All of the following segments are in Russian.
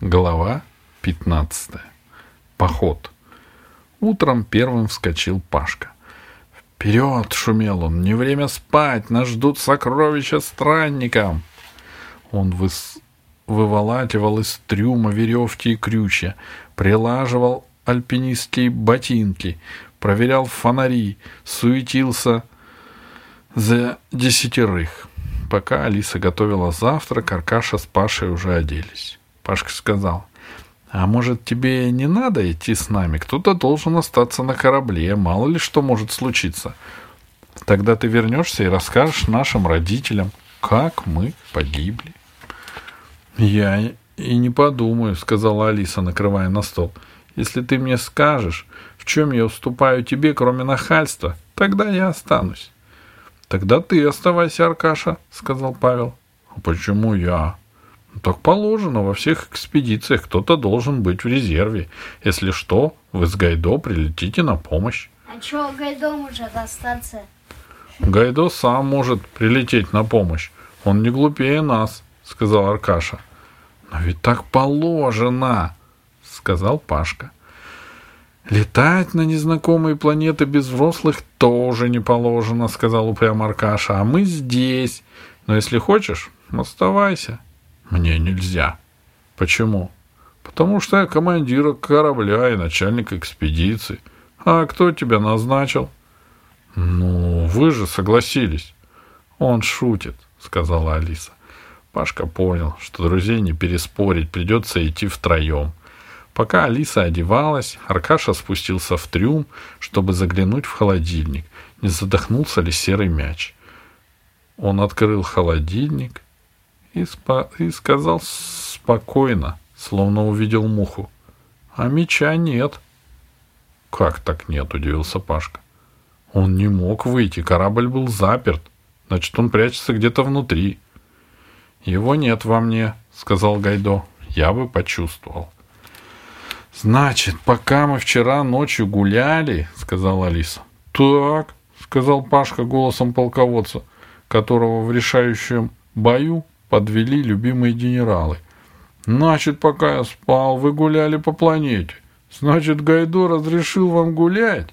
Глава 15. Поход. Утром первым вскочил Пашка. «Вперед!» — шумел он. «Не время спать! Нас ждут сокровища странникам!» Он выс... выволакивал из трюма веревки и крючья, прилаживал альпинистские ботинки, проверял фонари, суетился за десятерых. Пока Алиса готовила завтрак, Аркаша с Пашей уже оделись. Пашка сказал, «А может, тебе не надо идти с нами? Кто-то должен остаться на корабле, мало ли что может случиться. Тогда ты вернешься и расскажешь нашим родителям, как мы погибли». «Я и не подумаю», — сказала Алиса, накрывая на стол. «Если ты мне скажешь, в чем я уступаю тебе, кроме нахальства, тогда я останусь». «Тогда ты оставайся, Аркаша», — сказал Павел. «А почему я?» Так положено, во всех экспедициях кто-то должен быть в резерве. Если что, вы с Гайдо прилетите на помощь. А чего Гайдо может остаться? Гайдо сам может прилететь на помощь. Он не глупее нас, сказал Аркаша. Но ведь так положено, сказал Пашка. Летать на незнакомые планеты без взрослых тоже не положено, сказал упрям Аркаша. А мы здесь. Но если хочешь, оставайся. Мне нельзя. Почему? Потому что я командир корабля и начальник экспедиции. А кто тебя назначил? Ну, вы же согласились. Он шутит, сказала Алиса. Пашка понял, что друзей не переспорить, придется идти втроем. Пока Алиса одевалась, Аркаша спустился в трюм, чтобы заглянуть в холодильник, не задохнулся ли серый мяч. Он открыл холодильник и, спа- и сказал спокойно, словно увидел муху. А меча нет. Как так нет, удивился Пашка. Он не мог выйти, корабль был заперт. Значит, он прячется где-то внутри. Его нет во мне, сказал Гайдо. Я бы почувствовал. Значит, пока мы вчера ночью гуляли, сказала Алиса. Так, сказал Пашка голосом полководца, которого в решающем бою подвели любимые генералы. Значит, пока я спал, вы гуляли по планете. Значит, Гайдо разрешил вам гулять.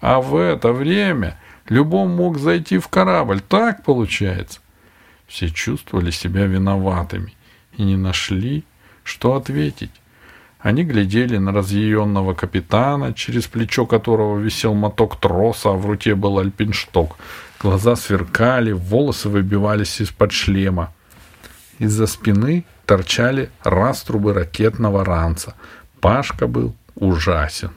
А в это время любой мог зайти в корабль. Так получается? Все чувствовали себя виноватыми и не нашли, что ответить. Они глядели на разъяренного капитана, через плечо которого висел моток троса, а в руке был альпиншток. Глаза сверкали, волосы выбивались из-под шлема. Из-за спины торчали раструбы ракетного ранца. Пашка был ужасен.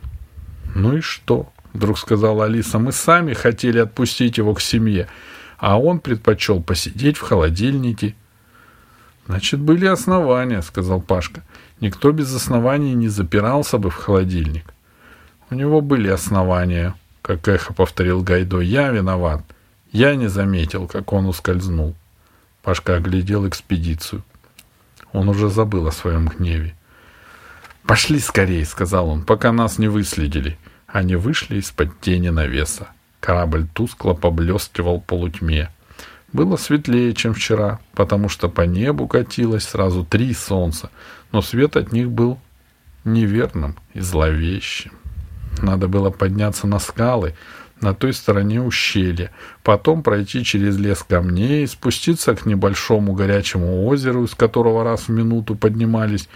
«Ну и что?» — вдруг сказала Алиса. «Мы сами хотели отпустить его к семье, а он предпочел посидеть в холодильнике». «Значит, были основания», — сказал Пашка. «Никто без оснований не запирался бы в холодильник». «У него были основания», — как эхо повторил Гайдо. «Я виноват. Я не заметил, как он ускользнул». Пашка оглядел экспедицию. Он уже забыл о своем гневе. «Пошли скорее», — сказал он, — «пока нас не выследили». Они вышли из-под тени навеса. Корабль тускло поблескивал полутьме. Было светлее, чем вчера, потому что по небу катилось сразу три солнца, но свет от них был неверным и зловещим. Надо было подняться на скалы, на той стороне ущелья, потом пройти через лес камней, спуститься к небольшому горячему озеру, из которого раз в минуту поднимались,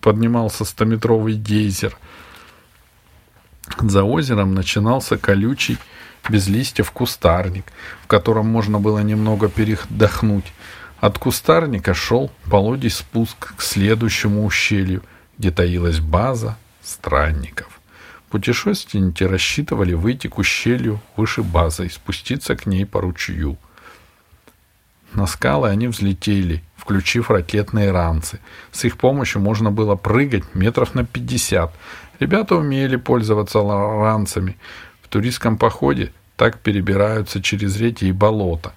поднимался стометровый гейзер. За озером начинался колючий, без листьев кустарник, в котором можно было немного передохнуть. От кустарника шел пологий спуск к следующему ущелью, где таилась база странников. Путешественники рассчитывали выйти к ущелью выше базы и спуститься к ней по ручью. На скалы они взлетели, включив ракетные ранцы. С их помощью можно было прыгать метров на 50. Ребята умели пользоваться ранцами. В туристском походе так перебираются через реки и болота.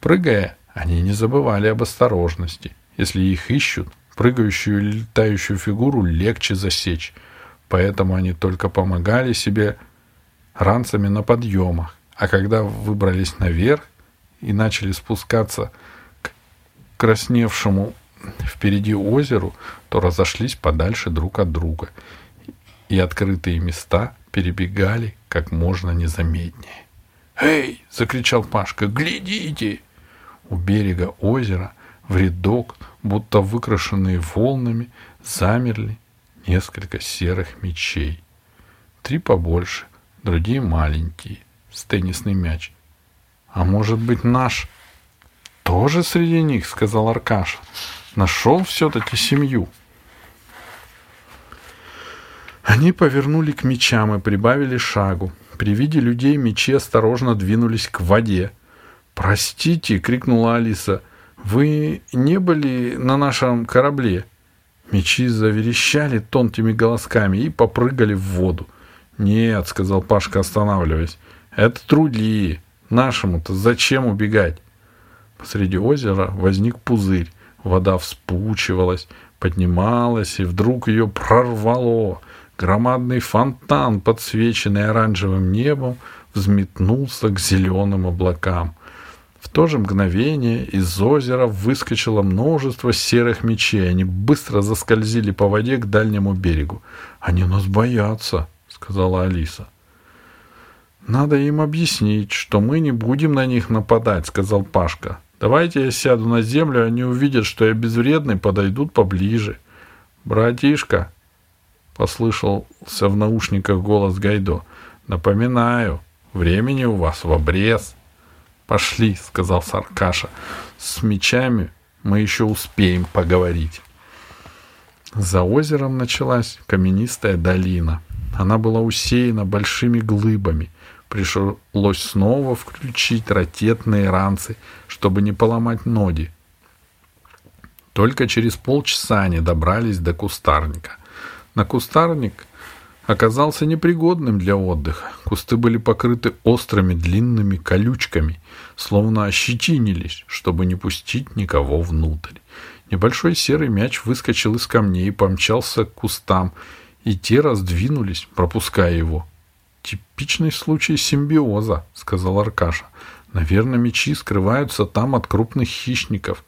Прыгая, они не забывали об осторожности. Если их ищут, прыгающую или летающую фигуру легче засечь поэтому они только помогали себе ранцами на подъемах, а когда выбрались наверх и начали спускаться к красневшему впереди озеру, то разошлись подальше друг от друга, и открытые места перебегали как можно незаметнее. «Эй!» — закричал Пашка. «Глядите!» У берега озера в рядок, будто выкрашенные волнами, замерли несколько серых мечей. Три побольше, другие маленькие, с теннисный мяч. «А может быть, наш тоже среди них?» — сказал Аркаша. «Нашел все-таки семью». Они повернули к мечам и прибавили шагу. При виде людей мечи осторожно двинулись к воде. «Простите!» — крикнула Алиса. «Вы не были на нашем корабле?» Мечи заверещали тонкими голосками и попрыгали в воду. «Нет», — сказал Пашка, останавливаясь, — «это труди. Нашему-то зачем убегать?» Посреди озера возник пузырь. Вода вспучивалась, поднималась, и вдруг ее прорвало. Громадный фонтан, подсвеченный оранжевым небом, взметнулся к зеленым облакам. То же мгновение из озера выскочило множество серых мечей. Они быстро заскользили по воде к дальнему берегу. «Они нас боятся», — сказала Алиса. «Надо им объяснить, что мы не будем на них нападать», — сказал Пашка. «Давайте я сяду на землю, они увидят, что я безвредный, подойдут поближе». «Братишка», — послышался в наушниках голос Гайдо. «Напоминаю, времени у вас в обрез». «Пошли», — сказал Саркаша. «С мечами мы еще успеем поговорить». За озером началась каменистая долина. Она была усеяна большими глыбами. Пришлось снова включить ракетные ранцы, чтобы не поломать ноги. Только через полчаса они добрались до кустарника. На кустарник оказался непригодным для отдыха. Кусты были покрыты острыми длинными колючками, словно ощетинились, чтобы не пустить никого внутрь. Небольшой серый мяч выскочил из камней и помчался к кустам, и те раздвинулись, пропуская его. «Типичный случай симбиоза», — сказал Аркаша. «Наверное, мечи скрываются там от крупных хищников».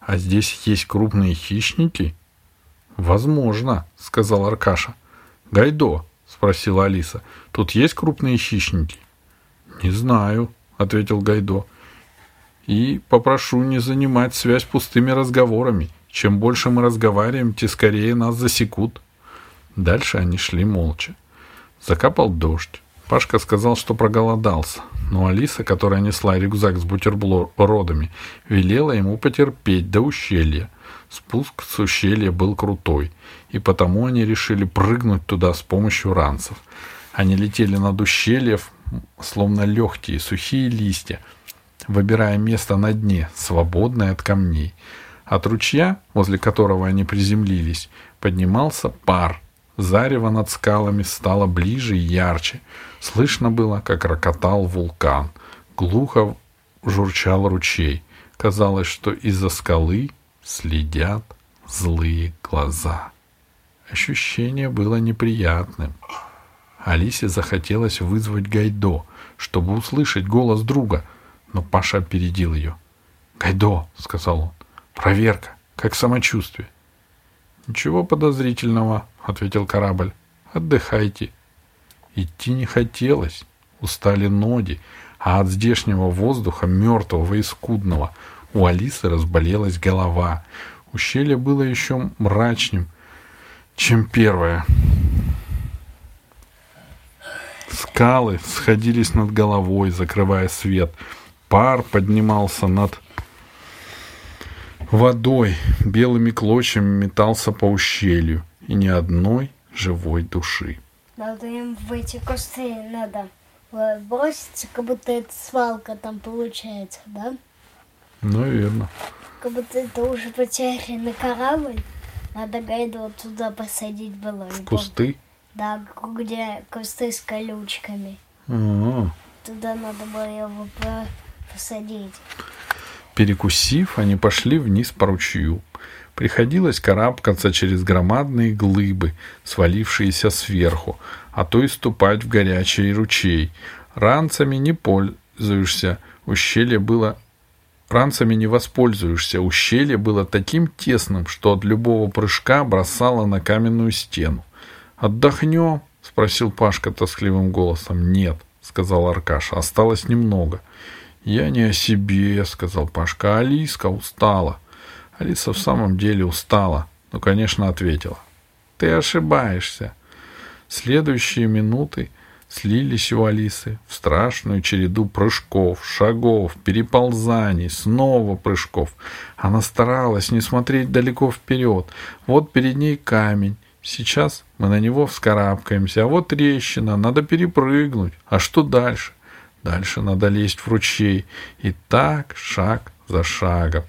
«А здесь есть крупные хищники?» «Возможно», — сказал Аркаша. «Гайдо», — спросила Алиса, — «тут есть крупные хищники?» «Не знаю», — ответил Гайдо. «И попрошу не занимать связь пустыми разговорами. Чем больше мы разговариваем, тем скорее нас засекут». Дальше они шли молча. Закапал дождь. Пашка сказал, что проголодался, но Алиса, которая несла рюкзак с бутербродами, велела ему потерпеть до ущелья. Спуск с ущелья был крутой, и потому они решили прыгнуть туда с помощью ранцев. Они летели над ущельем, словно легкие сухие листья, выбирая место на дне, свободное от камней. От ручья, возле которого они приземлились, поднимался пар. Зарево над скалами стало ближе и ярче. Слышно было, как рокотал вулкан. Глухо журчал ручей. Казалось, что из-за скалы следят злые глаза. Ощущение было неприятным. Алисе захотелось вызвать Гайдо, чтобы услышать голос друга, но Паша опередил ее. «Гайдо», — сказал он, — «проверка, как самочувствие». «Ничего подозрительного», — ответил корабль. «Отдыхайте». Идти не хотелось, устали ноги, а от здешнего воздуха, мертвого и скудного, у Алисы разболелась голова. Ущелье было еще мрачнем, чем первое. Скалы сходились над головой, закрывая свет. Пар поднимался над водой, белыми клочьями метался по ущелью, и ни одной живой души. Надо им в эти кусты надо броситься, как будто это свалка там получается, да? Наверное. Как будто это уже потерянный корабль. Надо гайду вот туда посадить было. В кусты? Да, где кусты с колючками. А-а-а. Туда надо было его посадить. Перекусив, они пошли вниз по ручью. Приходилось карабкаться через громадные глыбы, свалившиеся сверху, а то и ступать в горячий ручей. Ранцами не пользуешься, ущелье было Ранцами не воспользуешься. Ущелье было таким тесным, что от любого прыжка бросало на каменную стену. «Отдохнем?» — спросил Пашка тоскливым голосом. «Нет», — сказал Аркаша, — «осталось немного». «Я не о себе», — сказал Пашка, — «Алиска устала». Алиса в самом деле устала, но, конечно, ответила. «Ты ошибаешься». Следующие минуты слились у Алисы в страшную череду прыжков, шагов, переползаний, снова прыжков. Она старалась не смотреть далеко вперед. Вот перед ней камень. Сейчас мы на него вскарабкаемся, а вот трещина, надо перепрыгнуть. А что дальше? Дальше надо лезть в ручей. И так, шаг за шагом.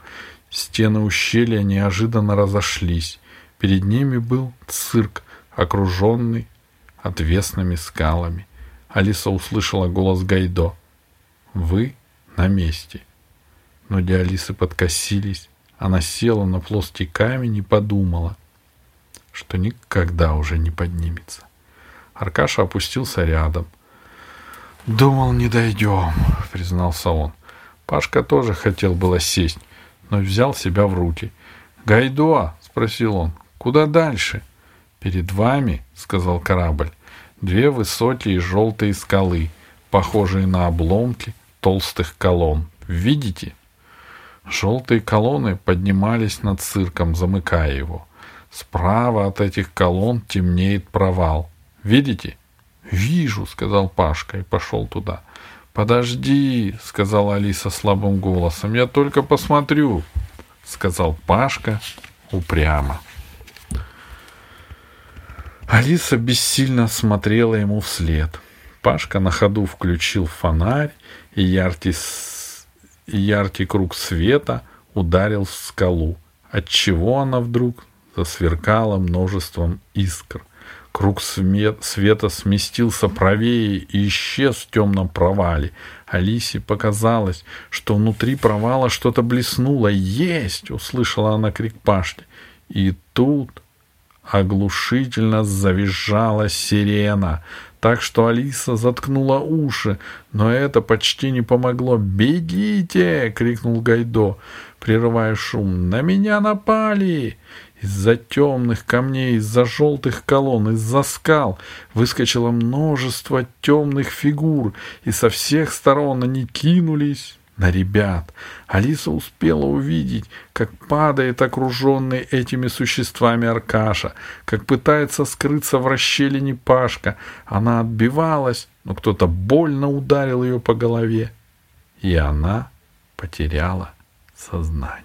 Стены ущелья неожиданно разошлись. Перед ними был цирк, окруженный отвесными скалами. Алиса услышала голос Гайдо. «Вы на месте». Ноги Алисы подкосились. Она села на плоский камень и подумала, что никогда уже не поднимется. Аркаша опустился рядом. «Думал, не дойдем», — признался он. Пашка тоже хотел было сесть, но взял себя в руки. «Гайдо!» — спросил он. «Куда дальше?» «Перед вами», — сказал корабль, две высокие желтые скалы, похожие на обломки толстых колонн. Видите? Желтые колонны поднимались над цирком, замыкая его. Справа от этих колонн темнеет провал. Видите? Вижу, сказал Пашка и пошел туда. Подожди, сказала Алиса слабым голосом. Я только посмотрю, сказал Пашка упрямо. Алиса бессильно смотрела ему вслед. Пашка на ходу включил фонарь, и яркий, яркий круг света ударил в скалу, отчего она вдруг засверкала множеством искр. Круг света сместился правее и исчез в темном провале. Алисе показалось, что внутри провала что-то блеснуло. «Есть!» — услышала она крик Пашки. И тут Оглушительно завизжала сирена, так что Алиса заткнула уши, но это почти не помогло. «Бегите!» — крикнул Гайдо, прерывая шум. «На меня напали!» Из-за темных камней, из-за желтых колонн, из-за скал выскочило множество темных фигур, и со всех сторон они кинулись на ребят. Алиса успела увидеть, как падает окруженный этими существами Аркаша, как пытается скрыться в расщелине Пашка. Она отбивалась, но кто-то больно ударил ее по голове, и она потеряла сознание.